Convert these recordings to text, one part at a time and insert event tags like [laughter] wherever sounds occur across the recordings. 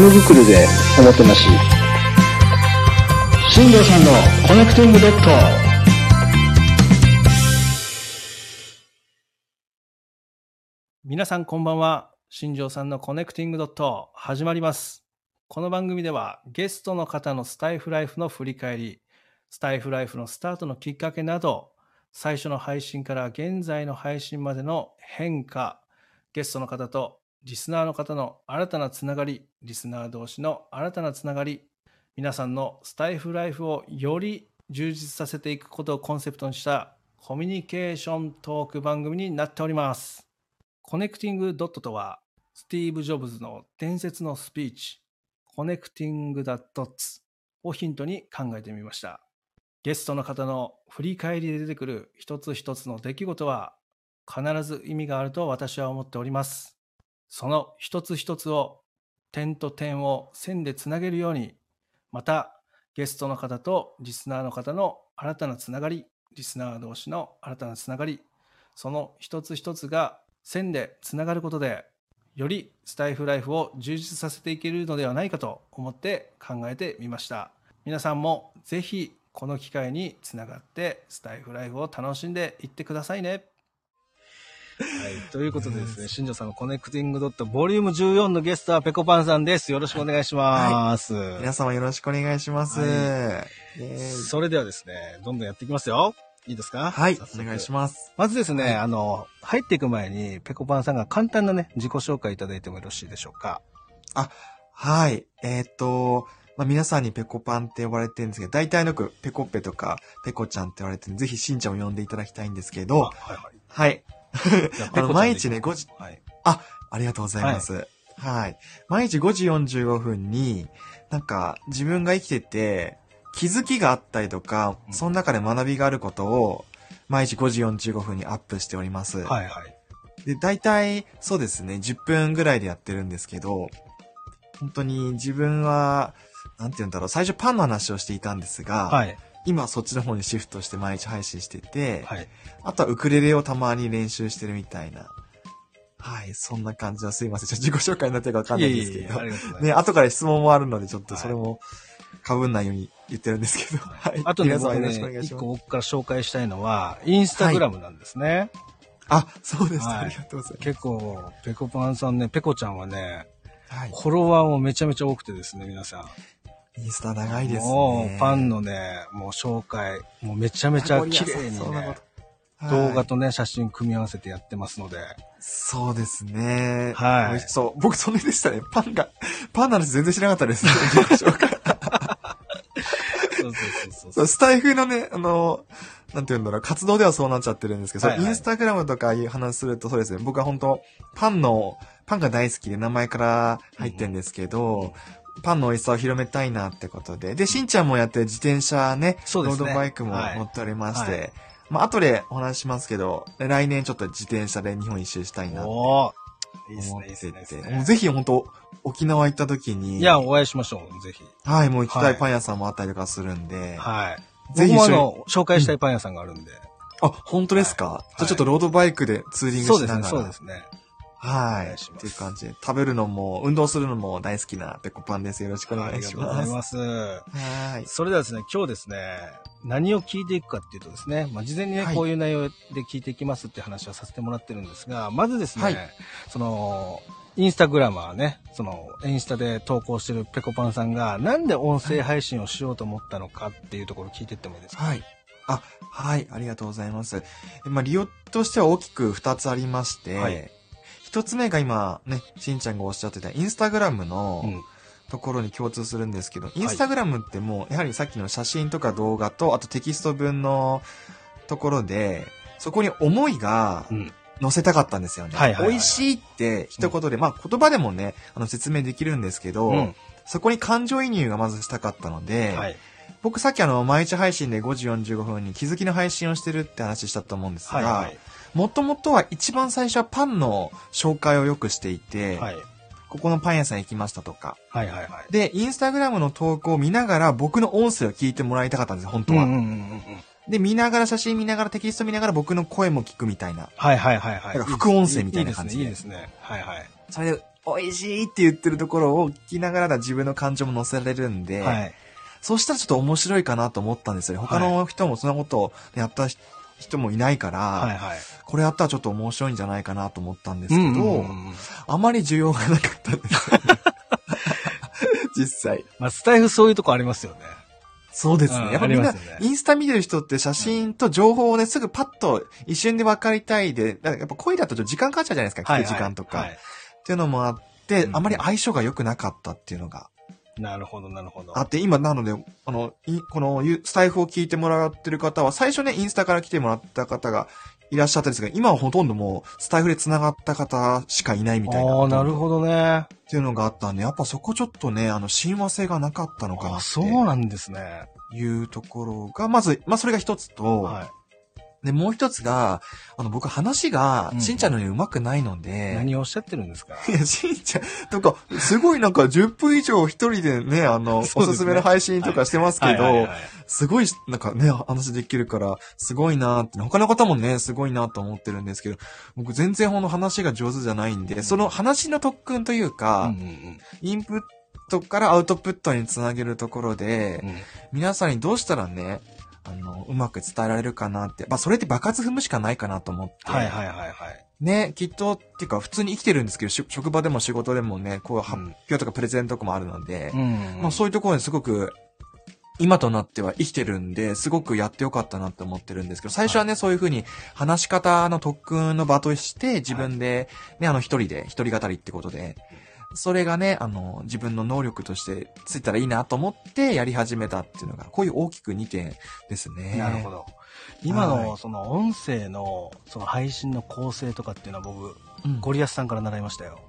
ぬくくるでおもてなし新城さんのコネクティングドット皆さんこんばんは。新城さんのコネクティングドット始まります。この番組ではゲストの方のスタエフライフの振り返り、スタエフライフのスタートのきっかけなど、最初の配信から現在の配信までの変化、ゲストの方とリスナーの方の新たなつながり、リスナー同士の新たなつながり、皆さんのスタエフライフをより充実させていくことをコンセプトにしたコミュニケーショントーク番組になっております。コネクティングドットとは、スティーブ・ジョブズの伝説のスピーチ、 connecting dots をヒントに考えてみました。ゲストの方の振り返りで出てくる一つ一つの出来事は必ず意味があると私は思っております。その一つ一つを点と点を線でつなげるように、またゲストの方とリスナーの方の新たなつながり、リスナー同士の新たなつながり、その一つ一つが線でつながることで、よりスタイフライフを充実させていけるのではないかと思って考えてみました。皆さんもぜひこの機会につながってスタイフライフを楽しんでいってくださいね。はい。[laughs] ということでですね、新庄さんのコネクティングドットボリューム14のゲストはペコパンさんです。よろしくお願いします。皆様よろしくお願いします。はイエーイそれではですね、どんどんやっていきますよ。いいですか？はい、お願いします。まずですね、はいあの、入っていく前に、ペコパンさんが簡単なね、自己紹介いただいてもよろしいでしょうか？はい、えーっと、まあ、皆さんにペコパンって呼ばれてるんですけど、大体のくペコッペとかペコちゃんって言われてるんで、ぜひしんちゃんを呼んでいただきたいんですけど、はいはい。はい。あ [laughs] あの、毎日ね、5時、はい。ありがとうございます。はい。毎日5時45分に、なんか、自分が生きてて、気づきがあったりとか、うんその中で学びがあることを、毎日5時45分にアップしております。はいはい。で、大体、そうですね、10分ぐらいでやってるんですけど、本当に自分は、なんて言うんだろう、最初パンの話をしていたんですが、はい。今はそっちの方にシフトして毎日配信してて、はい。あとはウクレレをたまに練習してるみたいな。はい、そんな感じはすいません。ちょっと自己紹介になってるかわかんないんですけど。ありがとうございます。ね、後から質問もあるので、ちょっとそれも被んないように言ってるんですけど。はい。あとね、皆様僕ねよろしくお願い、します一個。僕から紹介したいのは、インスタグラムなんですね。あ、そうです、はいありがとうございます。結構、ペコパンさんね、ペコちゃんはね、はい。フォロワーもめちゃめちゃ多くてですね、皆さん。インスタ長いですね。もう、パンのね、もう紹介、もうめちゃめちゃ綺麗にね動画はいとね、写真組み合わせてやってますので、そうですね。はいそう。僕、それでしたね。パンが、パンの話全然知らなかったです。そうそうそうそうスタイフのね、あの、なんて言うんだろう、活動ではそうなっちゃってるんですけど、はいはいインスタグラムとかいう話するとそうですね、僕は本当パンの、パンが大好きで名前から入ってるんですけど、パンの美味しさを広めたいなってことで。で、しんちゃんもやってる自転車ね、そうですねロードバイクもはい乗っておりまして、はいまあ、後でお話しますけど、来年ちょっと自転車で日本一周したいなって思ってですねいいですて、ね。もうぜひ本当沖縄行った時に、いや、お会いしましょう、ぜひ。はい、もう行きたはいいパン屋さんもあったりとかするんで、はい。ぜひ僕もあの、紹介したいパン屋さんがあるんで。あ、本当ですか、はいじゃあちょっとロードバイクでツーリングそうですね、しながら。そうですね。はい。お願いしますっていう感じで、食べるのも、運動するのも大好きなペコパンです。よろしくお願いしありがとうござます。います。はい。それではですね、今日ですね、何を聞いていくかっていうとですね、まあ、事前にね、はいこういう内容で聞いていきますって話はさせてもらってるんですが、まずですね、はいその、インスタグラマーね、その、インスタで投稿してるペコパンさんが、なんで音声配信をしようと思ったのかっていうところを聞いていってもいいですか？はい。あ、はい。ありがとうございます。えまあ、利用としては大きく二つありまして、はい一つ目が今ね、しんちゃんがおっしゃってたインスタグラムのうん。ところに共通するんですけど、インスタグラムってもう、やはりさっきの写真とか動画と、あとテキスト文のところで、そこに思いがうん。載せたかったんですよね。はいはいはい美味しいって一言で、まあ言葉でもね、あの説明できるんですけど、うん。そこに感情移入がまずしたかったので、はい。僕さっきあの、毎日配信で5時45分に気づきの配信をしてるって話したと思うんですが、はい。はい。もともとは一番最初はパンの紹介をよくしていて、はい。ここのパン屋さん行きましたとか。はい。はい。はい。で、インスタグラムの投稿を見ながら僕の音声を聞いてもらいたかったんですよ、本当は。うんうんうんうん。で、見ながら写真見ながらテキスト見ながら僕の声も聞くみたいな。はいはいはいはい。だから副音声みたいな感じでいいですね。いいですね。はいはい。それで、美味しいって言ってるところを聞きながら自分の感情も乗せられるんで、はい。そうしたらちょっと面白いかなと思ったんですよね。他の人もそんなことをやった人もいないから、はいはい。これやったらちょっと面白いんじゃないかなと思ったんですけど、あまり需要がなかったんですよね。[laughs] 実際。まあ、スタイフそういうとこありますよね。そうですね。うんやっぱみんな、ねインスタ見てる人って写真と情報をね、すぐパッと一瞬で分かりたいで、やっぱ声だとちょっと時間かかっちゃうじゃないですか、聞く時間とか。はいっていうのもあって、うんあまり相性が良くなかったっていうのがなるほど、なるほど。あって、今なので、あの、いこのゆスタイフを聞いてもらってる方は、最初ね、インスタから来てもらった方がいらっしゃったんですが、今はほとんどもう、スタイフで繋がった方しかいないみたいな。ああ、なるど。ほどね。っていうのがあったんで、やっぱそこちょっとね、あの、親和性がなかったのかなそうなんですね。ていうところが、まず、まあ、それが一つと、はで、もう一つが、あの、僕話がう、ん。しんちゃんのように上手くないのい。で、何をおっしゃってるんですか？いや、しんちゃん、なんか、すごいなんか10分以上一人でね、あの、そうですね。おすすめの配信とかしてますけど、はいはいはいすごい、なんかね、話できるから、すごいなーって、他の方もね、すごいなと思ってるんですけど、僕全然この話が上手じゃないんで、その話の特訓といううんか、うん。インプットからアウトプットにつなげるところで、うん。皆さんにどうしたらね、あの、うまく伝えられるかなって、まあ、それって爆発踏むしかないかなと思って、はいはいはいはい。ね、きっと、っていうか、普通に生きてるんですけど、し職場でも仕事でもね、こう、発表とかプレゼンとかもあるので、うん。まあそういうところにすごく、今となっては生きてるんで、すごくやってよかったなって思ってるんですけど、最初はね、そういうふうに話し方の特訓の場として、自分で、ね、あの一人で、一人語りってことで、それがね、あの、自分の能力としてついたらいいなと思ってやり始めたっていうのが、こういう大きく2点ですね。なるほど。今の、はいその音声の、その配信の構成とかっていうのは僕、うんゴリアスさんから習いましたよ。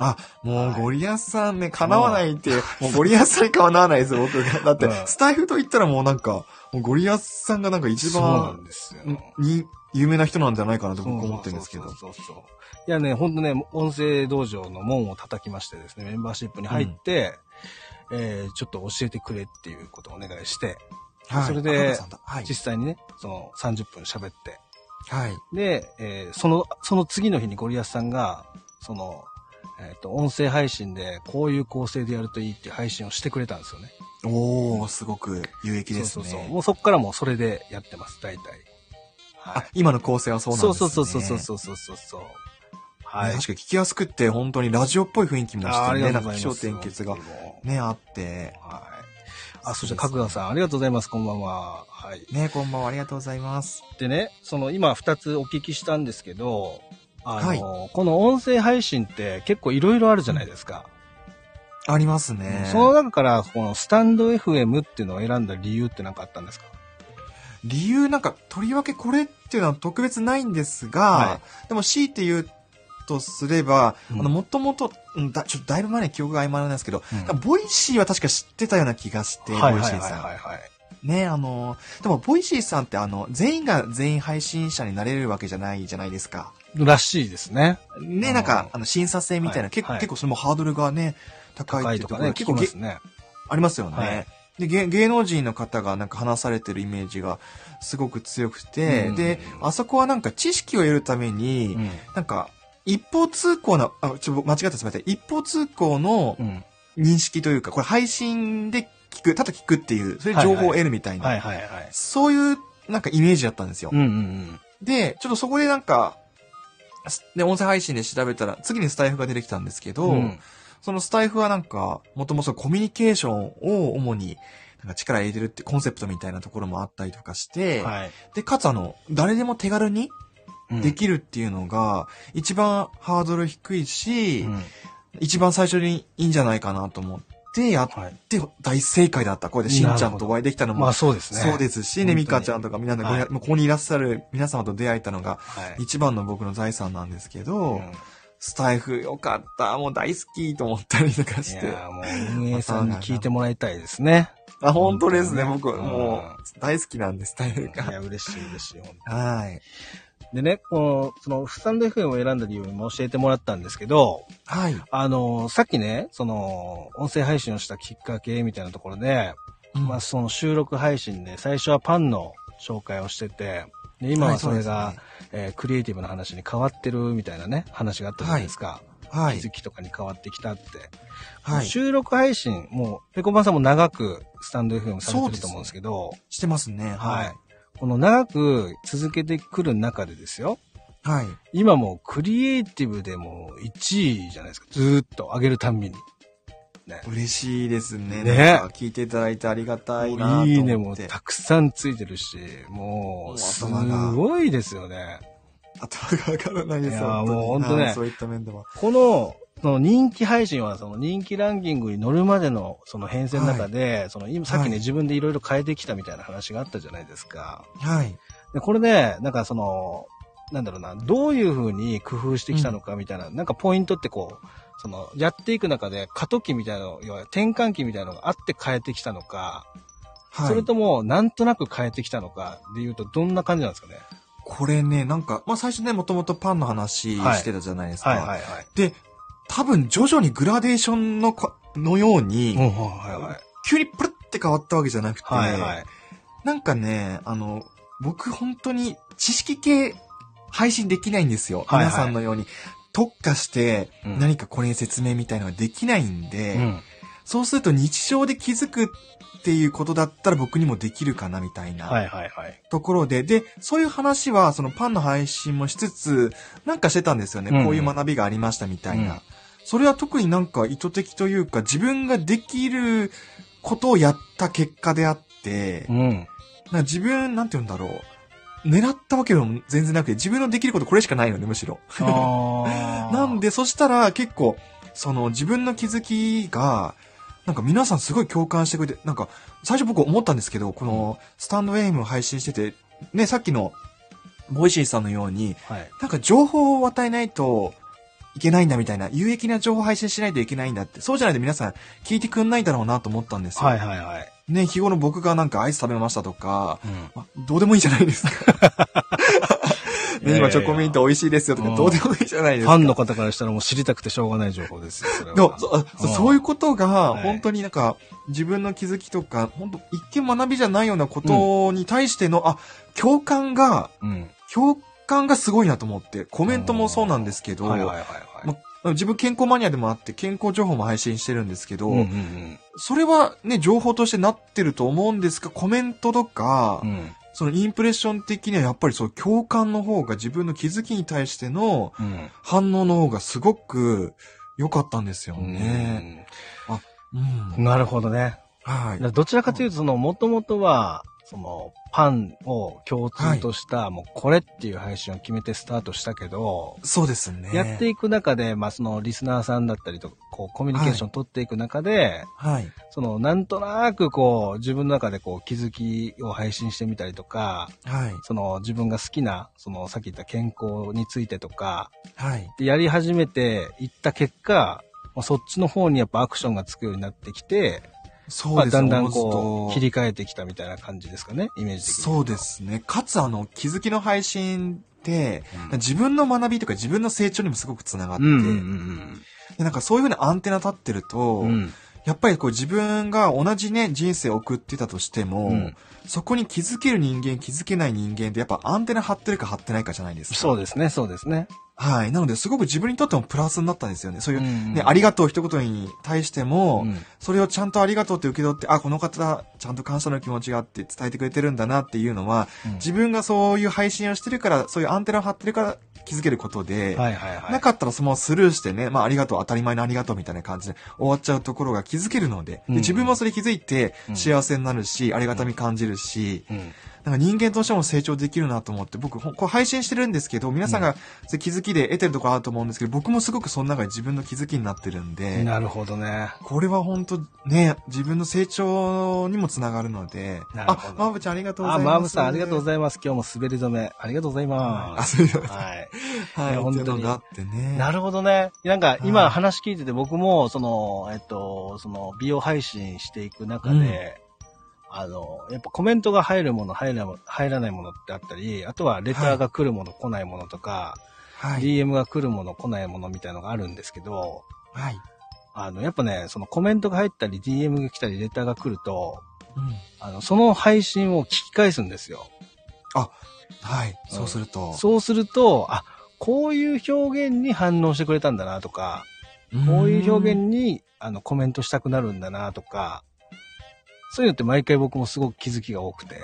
あ、もうはいゴリアスさんね、叶わないって、もうゴリアスさんに叶わないです、僕が。[laughs] だってうん、スタイフと言ったらもうなんか、もうゴリアスさんがなんか一そうな番んですよ。に、有名な人なんじゃないかなと僕思ってるんですけどそう。そうそう。いやね、ほんとね、音声道場の門を叩きましてですね、メンバーシップに入って、えーちょっと教えてくれっていうことをお願いして、はい。それではい。実際にね、その30分喋って、はい。で、えーその、その次の日にゴリアスさんが、その、えっ、と、音声配信でこういう構成でやるといいっていう配信をしてくれたんですよね。おー、すごく有益ですね。そうそうそう。もうそこからもうそれでやってます、大体。はあ、今の構成はそうなんそうですね。そうそうそうそうそうそうそう。はい。ね確かに聞きやすくって、本当にラジオっぽい雰囲気もあしてね、なんか気象。点結がね、あって。うはい。あ、そして角川さん、ありがとうございます。こんばんは。はい。ね、こんばんは、ありがとうございます。でね、その今二つお聞きしたんですけど、あの、はいこの音声配信って結構いろいろあるじゃないですか。ありますね。その中から、このスタンド FM っていうのを選んだ理由って何かあったんですか？理由なんか、とりわけこれっていうのは特別ないんですが、はでも強いて言うとすれば、うんあの、もともと、うんだ、ちょっとだいぶ前に記憶が曖昧なんですけど、うんボイシーは確か知ってたような気がして、ボイシーさん。はいはいはい。ね、あの、でも、ボイシーさんってあの、全員が全員配信者になれるわけじゃないじゃないですか。らしいですね。ね、うんなんか、あの、審査制みたいな、はい結構、はい結構それもハードルがね、高高いっていうとこかね、聞結構げきますね。ありますよね。はいで芸、芸能人の方がなんか話されてるイメージがすごく強くて、うんで、あそこはなんか知識を得るために、うん。なんか、一方通行な、あ、ちょ、間違ってすみません。一方通行のうん。認識というか、これ配信で聞く、ただ聞くっていう、そういう情報を得るみたいな、はいはいはい。そういうなんかイメージだったんですよ。うんうんうん。で、ちょっとそこでなんか、すで、音声配信で調べたら、次にスタイフが出てきたんですけど、うん。そのスタイフはなんか、もともとコミュニケーションを主に、なんか力入れてるってコンセプトみたいなところもあったりとかして、はい。で、かつあの、誰でも手軽にうん。できるっていうのが、一番ハードル低いし、うん。一番最初にいいんじゃないかなと思ってやっはい。て大正解だった。これでしんちゃんとお会いできたのも、まあそうですね。そうですしね、みかちゃんとかみんなで、はいここにいらっしゃる皆様と出会えたのが、はい。一番の僕の財産なんですけど、うんスタイフよかった、もう大好きと思ったりとかいして。やーもう運営さんに聞いてもらいたいですね。あ、本当ですね。僕、もう、大好きなんです、スタイフいや、が。嬉しい嬉しい。本当はい。でね、この、その、スタンド FM を選んだ理由も教えてもらったんですけど、はい。あの、さっきね、その、音声配信をしたきっかけみたいなところで、まあ、その収録配信で最初はパンの紹介をしてて、で、今ははいそれが、そうですえークリエイティブな話に変わってるみたいなね、話があったじゃないですか。はい気づ。きとかに変わってきたって。はい。収録配信、もう、ペコパンさんも長くスタンド FM されてると思うんですけど、してますね。はい。この長く続けてくる中でですよ、はい。今もうクリエイティブでも1位じゃないですか。ずーっと上げるたんびに。嬉しいですね。ねなんか聞いていただいてありがたいなと思って。いいねもたくさんついてるし、ももうう、すごいですよね。頭が上がらないですいやもう本当ねはいそういった面では。この、その人気配信は、その人気ランキングに乗るまでのその編成の中で、その今さっきね、はい自分でいろいろ変えてきたみたいな話があったじゃないですか。はい。で、これで、なんかその、なんだろうな、どういうふうに工夫してきたのかみたいな、なんかポイントってこう、その、やっていく中で過渡期みたいなの、要は転換期みたいなのがあって変えてきたのか、はい。それとも、なんとなく変えてきたのかで言うと、どんな感じなんですかね？これね、なんか、まあ最初ね、もともとパンの話してたじゃないですか。はいはいはい。で、多分徐々にグラデーションのか、のように、うん、はいはい。急にプルって変わったわけじゃなくて、はいはい。なんかね、あの、僕本当に知識系配信できないんですよ。はいはい皆さんのように特化してうん何かこれに説明みたいのができないんで、うん。そうすると日常で気づくっていうことだったら僕にもできるかなみたいなはいはいはい。ところで、で、そういう話はそのパンの配信もしつつ、なんかしてたんですよね。うんうんこういう学びがありましたみたいな。うんそれは特になんか意図的というか自分ができることをやった結果であって、うん。な自分、なんて言うんだろう。狙ったわけでも全然なくて、自分のできることこれしかないので、むしろ。[laughs] なん、で、そしたら結構、その自分の気づきが、なんか皆さんすごい共感してくれて、なんか、最初僕思ったんですけど、このスタンドエフエムを配信してて、ね、さっきの、ボイシーさんのように、はい。なんか情報を与えないといけないんだみたいな、有益な情報を配信しないといけないんだって、そうじゃないと皆さん聞いてくんないだろうなと思ったんですよ。はいはいはい。ね、日頃僕がなんかアイス食べましたとか、うんまあどうでもいいじゃないですか。[laughs] ね、今チョコミント美味しいですよとか、うんどうでもいいじゃないですか。ファンの方からしたらもう知りたくてしょうがない情報ですよ、そそうんそういうことが、はい本当になんか、自分の気づきとか、本当一見学びじゃないようなことに対しての、あ、共感が、うん。共感がすごいなと思って、コメントもそうなんですけど、はいはいはいはい。ま自分健康マニアでもあって、健康情報も配信してるんですけど、うんうんそれはね、情報としてなってると思うんですが、コメントとか、うん。うん。そのインプレッション的にはやっぱりそう共感の方が自分の気づきに対してのうん。反応の方がすごく良かったんですよね。うん。うんなるほどね。はい。どちらかというと、その、もともとは、その、パンを共通とした、もうこれっていう配信を決めてスタートしたけど、そうですね。やっていく中で、まあ、その、リスナーさんだったりとか、こう、コミュニケーションを取っていく中で、はい。その、なんとなく、こう、自分の中でこう、気づきを配信してみたりとか、はい。その、自分が好きな、その、さっき言った健康についてとか、はい。でやり始めていった結果、まあそっちの方にやっぱアクションがつくようになってきて、まあ、そうですだんだんおのこう、切り替えてきたみたいな感じですかね、イメージ的に。そうですね。かつ、あの、気づきの配信って、うん自分の学びとか自分の成長にもすごくつながって、うんうんでなんかそういうふうなアンテナ立ってると、うんうん。うんやっぱりこう自分が同じね、人生を送ってたとしても、うんそこに気づける人間、気づけない人間ってやっぱアンテナ張ってるか張ってないかじゃないですか。そうですね、そうですね。はい。なので、すごく自分にとってもプラスになったんですよね。そういう、うんね、ありがとう一言に対しても、うんそれをちゃんとありがとうって受け取って、あ、この方、ちゃんと感謝の気持ちがあって伝えてくれてるんだなっていうのは、うん自分がそういう配信をしてるから、そういうアンテナを張ってるから気づけることで、はいはいはい。なかったらそのままスルーしてね、まあありがとう、当たり前のありがとうみたいな感じで終わっちゃうところが気づけるので、でうん自分もそれ気づいてうん幸せになるし、ありがたみ感じるし、うん。なんか人間としても成長できるなと思って、僕、ほこう配信してるんですけど、皆さんが気づきで得てるところあると思うんですけど、僕もすごくその中で自分の気づきになってるんで、なるほどね。これは本当ね、自分の成長にもつながるので、あ、なるほどまぶちゃんありがとうござあ、います。マーブさんありがとうごいざいます。今日も滑り止め、ありがとうございあ、ます。そういうはい。はい本当にがあってね。なるほどね。なんか今はい話聞いてて僕も、その、えっと、その美容配信していく中で、あの、やっぱコメントが入るもの、入ら入らないものってあったり、あとはレターが来るもの、来ないものとか、はい。DM が来るもの、来ないものみたいのがあるんですけど、はい。あの、やっぱね、そのコメントが入ったり、DM が来たり、レターが来ると、うん。あの、その配信を聞き返すんですよ。はい。そうすると。そうすると、あ、こういう表現に反応してくれたんだなとか、こういう表現にあのコメントしたくなるんだなとか、そういうのって毎回僕もすごく気づきが多くて。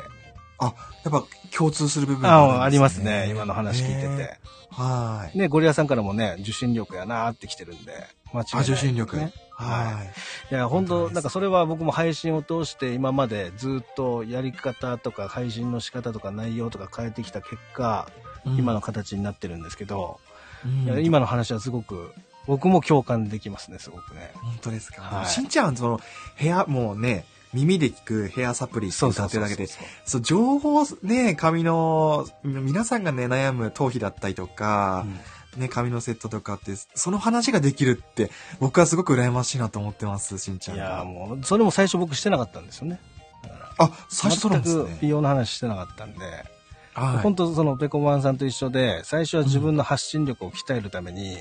やっぱ共通する部分あありますね。今の話聞いてへて。ー。はい。ね、ゴリラさんからもね、受信力やなーってきてるんで、間違いない、あ、受信力。ね。はいや、本当なんかそれは僕も配信を通して今までずっとやり方とか配信の仕方とか内容とか変えてきた結果、い。今の形になってるんですけど、うん、今の話はすごく、僕も共感できますね、すごくね。本当ですか。はいしんちゃん、その、部屋、もうね、耳で聞くヘアサプリって歌ってるだけで、そう、情報ね、髪の、皆さんがね、悩む頭皮だったりとか、ね、髪のセットとかって、その話ができるって、僕はすごく羨ましいなと思ってます、しんちゃんが。いや、もう、それも最初僕してなかったんですよね。あ、最初そうなんです全く美ね。容の話してなかったんで、はい。本当そのペコマンさんと一緒で、最初は自分の発信力を鍛えるために、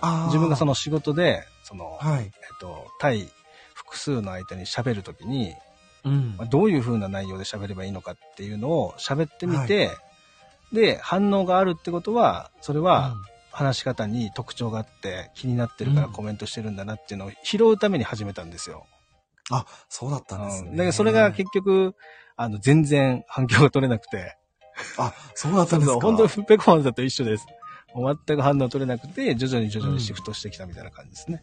あー自分がその仕事で、その、はい。えっと、対複数の相手に喋るときに、うんまあ。どういう風な内容で喋ればいいのかっていうのを喋ってみて、で、反応があるってことは、それは話し方に特徴があって気になってるからうんコメントしてるんだなっていうのを拾うために始めたんですよ。あ、そうだったんですね。うんだからそれが結局、あの、全然反響が取れなくて、あ、そうだったんですか。本当ペコマンさんと一緒です。全く反応取れなくて、徐々に徐々にシフトしてきたみたいな感じですね。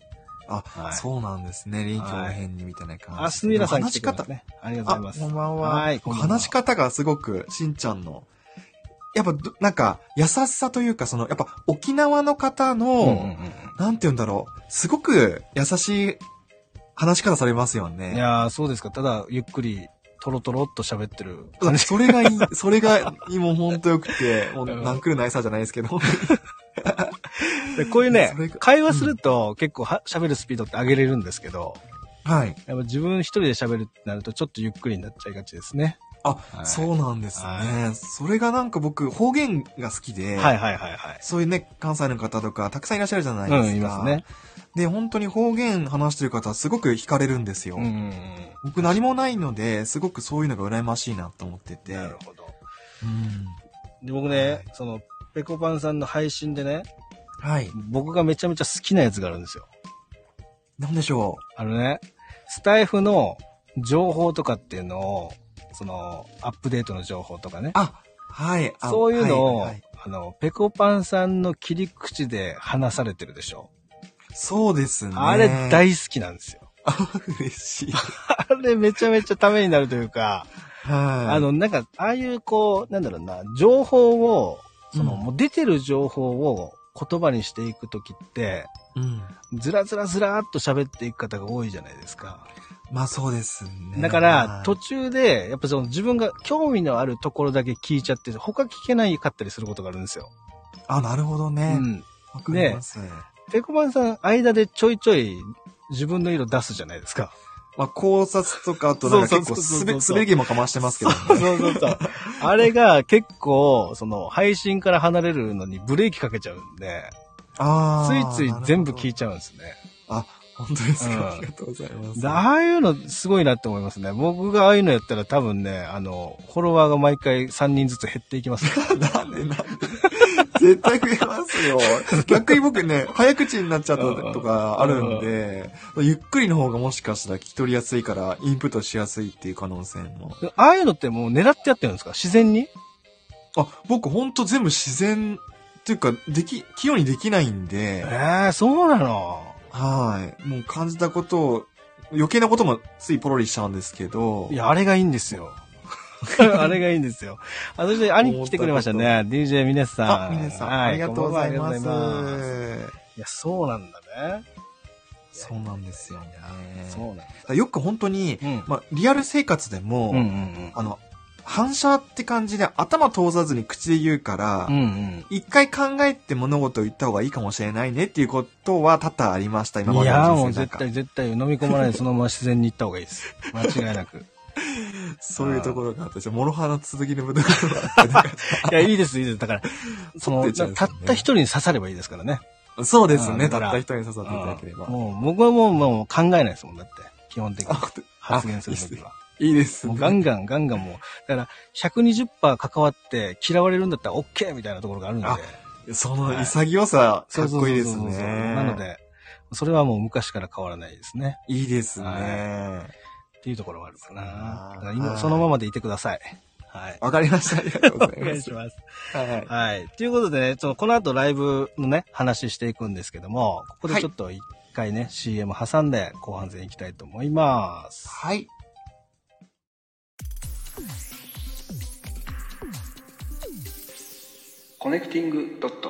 あ、はいそうなんですね。臨機応変にみたいな感じで。あ、すみらさん来話して方？ね。ありがとうあ、ございます。こんばんは。はいこんばんは話し方がすごく、しんちゃんの、やっぱど、なんか、優しさというか、その、やっぱ、沖縄の方の、うんうんうんなんて言うんだろう、すごく優しい話し方されますようん。ね。いやー、そうですか。ただ、ゆっくり、トロトロっと喋ってるそれがいい、それが、[laughs] もうほんとよくて、もう、うんなんくるないさじゃないですけど。[laughs] [laughs] でこういうね会話すると結構は喋るスピードって上げれるんですけど、はい。やっぱ自分一人で喋るってなるとちょっとゆっくりになっちゃいがちですね。あ、はいそうなんですね、はそれがなんか僕、方言が好きで、はいはいはいはい。そういうね、関西の方とか、たくさんいらっしゃるじゃないですか。うん、いますね。で、本当に方言話してる方はすごく惹かれるんですよ。うん。僕何もないので、すごくそういうのが羨ましいなと思ってて。なるほど。うん。で、僕ね、その、ペコパンさんの配信でね、はい。僕がめちゃめちゃ好きなやつがあるんですよ。なんでしょあのね、スタイフの情報とかっていうのを、その、アップデートの情報とかねう。。あ、はい。あそういうのを、はいはいあの、ペコパンさんの切り口で話されてるでしょ。そうですね。あれ大好きなんですよ。嬉しい。[laughs] あれめちゃめちゃためになるというか、はい。あの、なんか、ああいうこう、なんだろうな、情報を、その、うんもう出てる情報を言葉にしていくときって、うん。ずらずらずらーっと喋っていく方が多いじゃないですか。まあそうですね。だからは、い途中で、やっぱその自分が興味のあるところだけ聞いちゃって、他聞けないかったりすることがあるんですよ。あ、なるほどうね。ん。わかります。ペコマンさん、間でちょいちょい自分の色出すじゃないですか。まあ考察とか、あとなんか結構そうそうそうそうすべ、滑り気もかましてますけどね。そうそうそう。あれが結構、その、配信から離れるのにブレーキかけちゃうんで、あついあ。つい全部聞いちちゃうんですね。あ、本当ですか？うんありがとうございます。でああいうのすごいなって思いますね。僕がああいうのやったら多分ね、あの、フォロワーが毎回3人ずつ減っていきますね。[laughs] なんでなんで？絶対増えますよ。[laughs] 逆に僕ね、早口になっちゃったとかあるんで、ゆっくりの方がもしかしたら聞き取りやすいから、インプットしやすいっていう可能性も。ああいうのってもう狙ってやってるんですか？自然に？あ、僕ほんと全部自然っていうか、でき、器用にできないんええで、ー、そうなの？はい。もう感じたことを、余計なこともついポロリしちゃうんですけどい、や、あれがいいんですよ。[laughs] あれがいいんですよ。あ、そして兄貴来てくれましたね。DJ ミネスさん。あ、皆さん、はありがとうございありがとうございますいや、そうなんだね。そうなんですよね。そうなんだ。よく本当に、うん。まあ、リアル生活でも、うんうんうん。あの、反射って感じで頭通さずに口で言うから、うんうん。一回考えて物事を言った方がいいかもしれないねっていうことは多々ありました、今までのいやーもう絶対絶対飲み込まないでそのまま自然に行った方がいいです。間違いなく。そういうところがあって、モロハの続きの部分があって [laughs] いや、いいです、いいです。だから、その、ねたった一人に刺さればいいですからね。そうですね、たった一人に刺さっていただければ。もう、僕はもう、もう考えないですもん、だって。基本的にあ。発言するときは。いいですね。もうガンガンガンガンもう、だから120%関わって嫌われるんだったら OK みたいなところがあるんで。あその潔さ、かっこいいですね。なの。で、それはもう昔から変わらないですね。いいですね。はっていうところがあるかな。だから今はいそのままでいてください。はい。わかりました。ありがとうございお願ます。[laughs] いします。はい。はい。ということでね、ちょっとこの後ライブのね、話していくんですけども、ここでちょっと一回ね、CM 挟んで後半戦いきたいと思います。はい。コネクティングドット。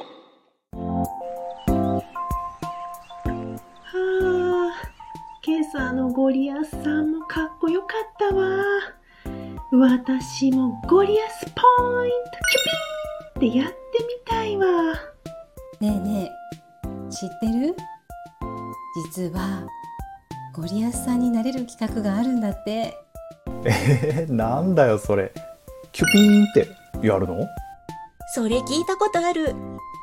はあ、今朝のゴリアスさんもかっこよかったわ。私もゴリアスポイントキュピーってやってみたいわ。ねえねえ知ってる？実はゴリアスさんになれる企画があるんだってえー、なんだよそれキュピーンってやるの？それ聞いたことある。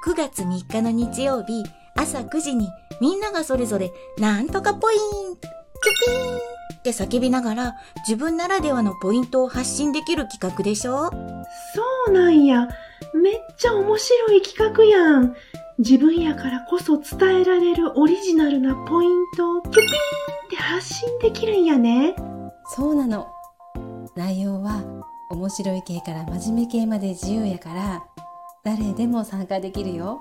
9月3日の日曜日、朝9時にみんながそれぞれ、なんとかポイント、キュピーンって叫びながら、自分ならではのポイントを発信できる企画でしょ？そうなんや。めっちゃ面白い企画やん。自分やからこそ伝えられるオリジナルなポイントをキュピーンって発信できるんやね。そうなの内容は面白い系から真面目系まで自由やから誰でも参加できるよ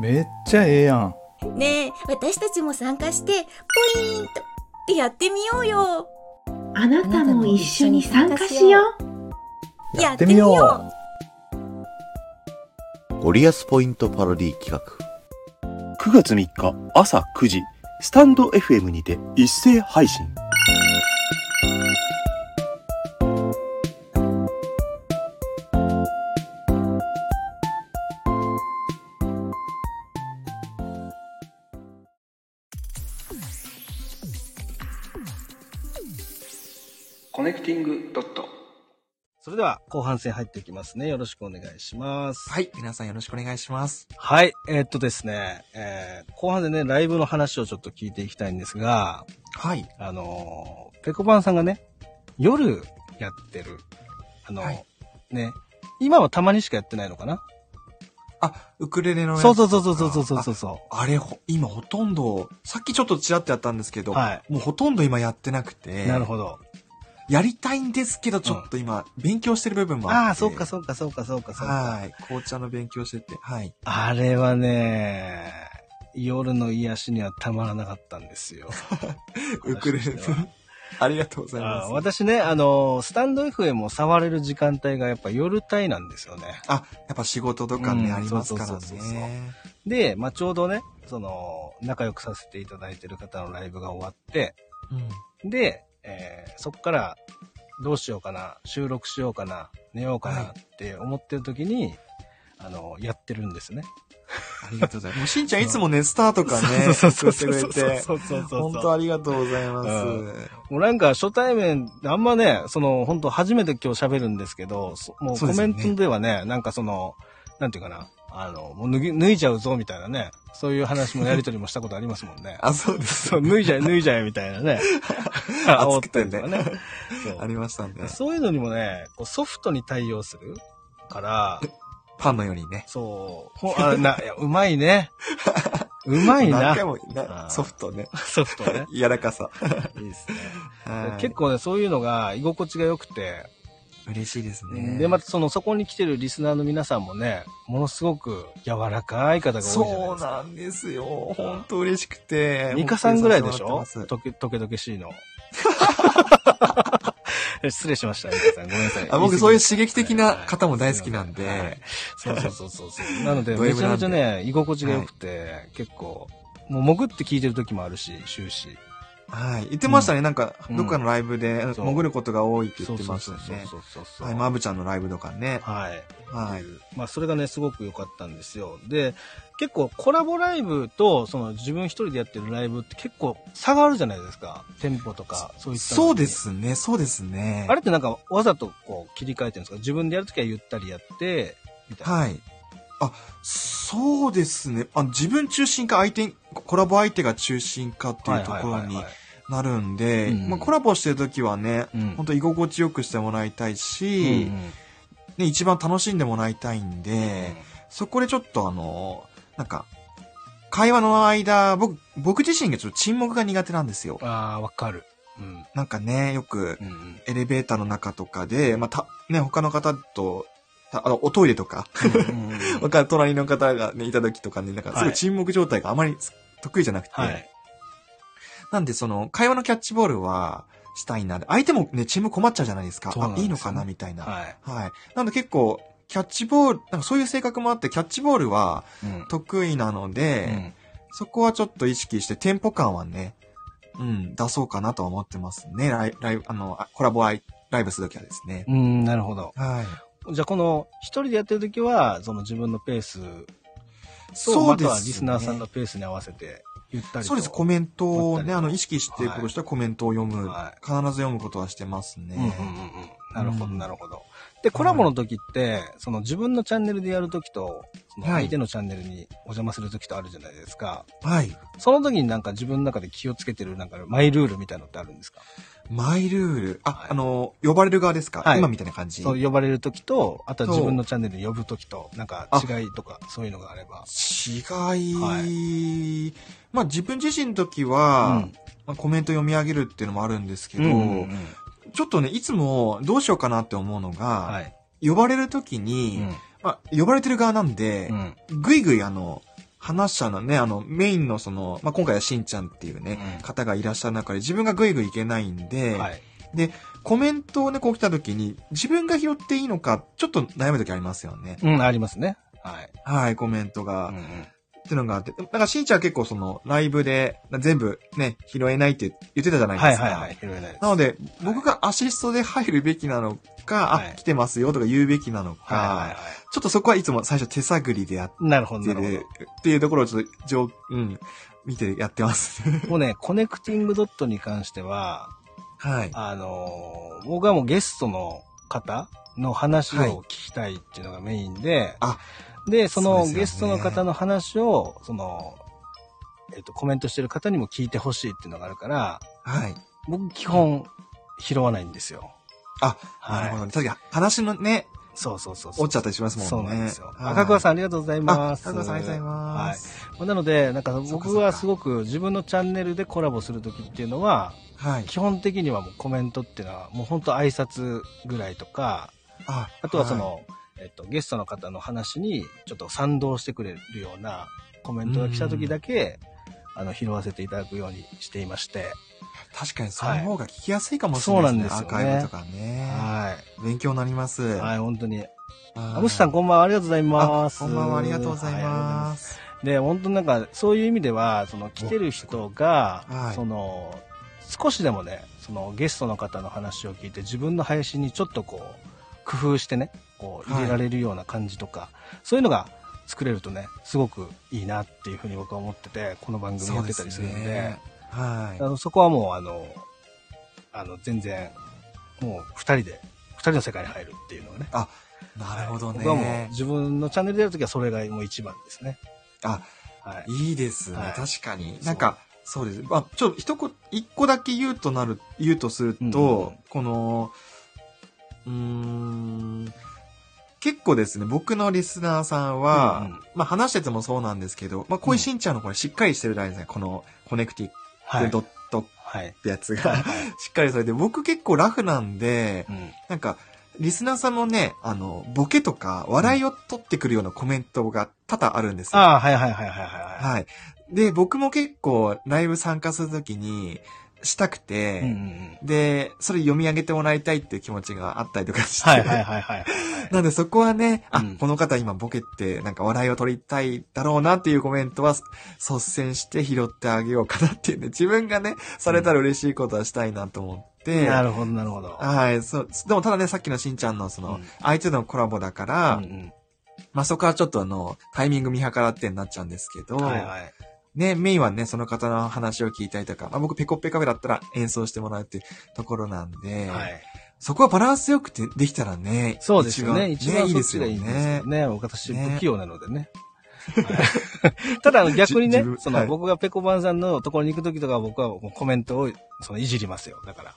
めっちゃええやんねえ、私たちも参加して、ポイントってやってみようよ。あなたも一緒に参加しよう。やってみよう。ゴリアスポイントパロディ企画。9月3日朝9時、スタンド FM にて一斉配信。れでは後半戦入っていきますね。よろしくお願いします。はい。皆さんよろしくお願いします。はい。えーっとですね、えー後半でね、ライブの話をちょっと聞いていきたいんですが、はい。あのーペコパンさんがね、夜やってる、あのーはいね、今はたまにしかやってないのかな？あ、ウクレレのやつそうそうそうそうそうそうそうそあれ、ほ今ほとんど、さっきちょっとちらっとやったんですけど、はいもうほとんど今やってなくう。て、なるほど。やりたいんですけど、ちょっと今、勉強してる部分もあって。ああ、そうかそうかそうかそうかそうか。はい。紅茶の勉強してて、はい。あれはね、夜の癒しにはたまらなかったんですよ。[laughs] ウクレレ。ありがとうございます。私ね、あのースタンド FM を触れる時間帯がやっぱ夜帯なんですよね。あ、やっぱ仕事とかね、うんありますからね。で、まあ、ちょうどね、その、仲良くさせていただいてる方のライブが終わって、うん。で、えーそっから、どうしようかな、収録しようかな、寝ようかなって思ってる時に、あの、やってるんですね。[laughs] ありがとうございます。もうしんちゃんいつもね、スターとかね、そうそう作ってくれて、そうそうそうそう本当ありがとうございます。うんもうなんか初対面、あんまね、その、本当初めて今日喋るんですけど、そもうコメントではね、なんかその、なんていうかな、あの、もう脱ぎ、脱いじゃうぞみたいなね、そういう話もやりとりもしたことありますもんね。[laughs] あ、そうです。そう、脱いじゃえ、脱いじゃえみたいなね。[laughs] 煽ったりとかね。そうありましたね。そういうのにもね、こうソフトに対応するから、パンのようにね。そう、ほあな、うまいね。[laughs] うまいな何回。もソフトね。ソフトね。柔らかさ。いいですね。はい結構ね、そういうのが居心地が良くて、嬉しいですね。で、またその、そこに来てるリスナーの皆さんもね、ものすごく柔らかい方が多いそう。なんですよ。本当嬉しくて。ニカさんぐらいでしょ？とけ、とけしいの。[laughs] 失礼しました、ニカさん。ごめんなさい。あ僕そういう刺言激的な方も大好きなんではいそうそうそうそうそう。[laughs] なので、めちゃめちゃね、居心地が良くて、結構、もう潜って聞いてる時もあるし、終始。はい。言ってましたね。なんか、うんどっかのライブで潜ることが多いって言ってましたね。そうそうそう。はい。まぶちゃんのライブとかね。はい。はい。まあ、それがね、すごく良かったんですよ。で、結構コラボライブと、その自分一人でやってるライブって結構差があるじゃないですか。テンポとか、そういったそうで。すね。そうですね。あれってなんかわざとこう切り替えてるんですか？自分でやるときはゆったりやって、みたいな。はい。あ、そうですね。あ自分中心か相手、コラボ相手が中心かっていうところにはいはいはいはいなるんで、うんまあコラボしてる時はね、うん本当居心地よくしてもらいたいうんし、ね、一番楽しんでもらいたいんで、そこでちょっとあの、なんか、会話の間、僕、僕自身がちょっと沈黙が苦手なんですよ。ああ、わかる。うん。なんかね、よくう、んエレベーターの中とかで、まあ、た、ね、他の方と、たあの、おトイレとか、うんうんうん [laughs] 他隣の方がね、いた時とかね、なんかすごはいい沈黙状態があまり得意じゃなくて、はい。なんでその、会話のキャッチボールはしたいな。相手もね、沈黙困っちゃうじゃないですか。すよいいのかなみたいな。はい。はい。なんで結構、キャッチボール、なんかそういう性格もあって、キャッチボールはうん得意なので、うんそこはちょっと意識して、テンポ感はね、うん、出そうかなとは思ってますね。ライライブ、あの、あコラボアイライブするときはですね。うん、なるほど。はい。じゃあ、この、一人でやってる時は、その自分のペースと、そうですねまたはリスナーさんのペースに合わせて、ゆったりと。そうです。コメントをね、あの、意識してことしたらコメントを読む、は必ず読むことはしてますね。うんうんうんうん。なるほど、うんなるほど。で、コラボの時って、その自分のチャンネルでやる時と、そのはい相手のチャンネルにお邪魔する時とあるじゃないですか。はい。その時になんか自分の中で気をつけてるなんかマイルールみたいなのってあるんですか？マイルール。あ、はいあの、呼ばれる側ですか、はい今みたいな感じ。そう呼ばれる時と、あとは自分のチャンネルで呼ぶ時と、なんか違いとか、そういうのがあれば。違い、はまあ自分自身の時は、うんまあ、コメント読み上げるっていうのもあるんですけど、うんうんうんちょっとね、いつもどうしようかなって思うのが、はい。呼ばれる時に、まあ、呼ばれてる側なんでうん。う、ん。ぐいぐいあの、話者のね、あの、メインのその、まあ、今回はしんちゃんっていうね、うん方がいらっしゃる中で自分がぐいぐいいけないんで、はい。コメントをね、こう来た時に、自分が拾っていいのか、ちょっと悩む時ありますよね。うん、ありますね。はい。はい、コメントが。うんうんっていうのがあって。だから、しんちゃんは結構その、ライブで、全部ね、拾えないって言ってたじゃないですか。はいはいはい。拾えないです。なので、僕がアシストで入るべきなのか、はいあ、来てますよとか言うべきなのか、はいはいはちょっとそこはいつも最初手探りでやっい。なるほど、てなるるっていうところをちょっと、上、うん、見てやってます。ほど。もうね、コネクティングドットに関しては、はい。あのー僕はもうゲストの方の話を聞きたいっていうのがメインで、あで、そのゲストの方の話を、その、えっ、と、コメントしてる方にも聞いてほしいっていうのがあるから、はい。僕基本拾わないんですよ。あ、はいなるほどね。確かに話のね、そうそうそう。落ちちゃったりしますもんね。そうなんですよ。はい赤桑さんありがとうございあ、ます。赤桑さんありがとうございます。はい。なので、なんか僕はすごく自分のチャンネルでコラボするときっていうのは、はい。基本的にはもうコメントっていうのはもう本当挨拶ぐらいとか、あ、あとはその、えっと、ゲストの方の話にちょっと賛同してくれるようなコメントが来た時だけ、あの、拾わせていただくようにしていまして。確かにその方が聞きやすいかもしれないですね。そうなんですよねアーカイブとかね。は勉強になります。い。はい、本当に。はいあむしさんこんばんは、ありがとうございます。あこんばんは、ありがとうございまます。す。で、本当なんか、そういう意味では、その、来てる人が、はいその、少しでもね、その、ゲストの方の話を聞いて、自分の配信にちょっとこう、工夫してね、こう、入れられるような感じとか、そういうのが作れるとね、すごくいいなっていうふうに僕は思ってて、この番組やってたりするんで、ねはあのそこはもう、あの、あの、全然、もう、二人で、二人の世界に入るっていうのをね。い。なるほど僕はもうね。自分のチャンネルでやるときはそれがもう一番ですね。あ、はい。いいですね。はい確かに。なんか、そうです。まあ、ちょ、っと一個、一個だけ言うとなる、言うとすると、うんこの、うーん、結構ですね、僕のリスナーさんは、うんうんまあ話しててもそうなんですけど、まあこういうしんちゃんのこれしっかりしてるじゃないですね、このコネクティはい。ドットっはい。てやつが、[laughs] しっかりされて、僕結構ラフなんで、うん。なんか、リスナーさんもね、あの、ボケとか、笑いを取ってくるようなコメントが多々あるんですよ。ああ、はいはいはいはいはいはい。はい。で、僕も結構ライブ参加するときにしたくて、うんうんうん。で、それ読み上げてもらいたいっていう気持ちがあったりとかして。はいはいはいはいはい。[laughs] なんでそこはね、あ、うんこの方今ボケってなんか笑いを取りたいだろうなっていうコメントは率先して拾ってあげようかなっていうね、自分がね、されたら嬉しいことはしたいなと思って。なるほどなるほど。はい、そう。でもただね、さっきのしんちゃんのその、うん相手とのコラボだから、うんうんまあそこはちょっとあの、タイミング見計らってになっちゃうんですけど、はいはい。ね、メインはね、その方の話を聞いたりとか、まあ僕ペコペカフェだったら演奏してもらうっていうところなんで、はい。そこはバランスよくてできたらね、そうですよね。一番いいいですよね。ね。私、不器用なのでね。[laughs] ただ、逆にねその、はい僕がペコバンさんのところに行くときとかは僕はもうコメントをそのいじりますよ。だから、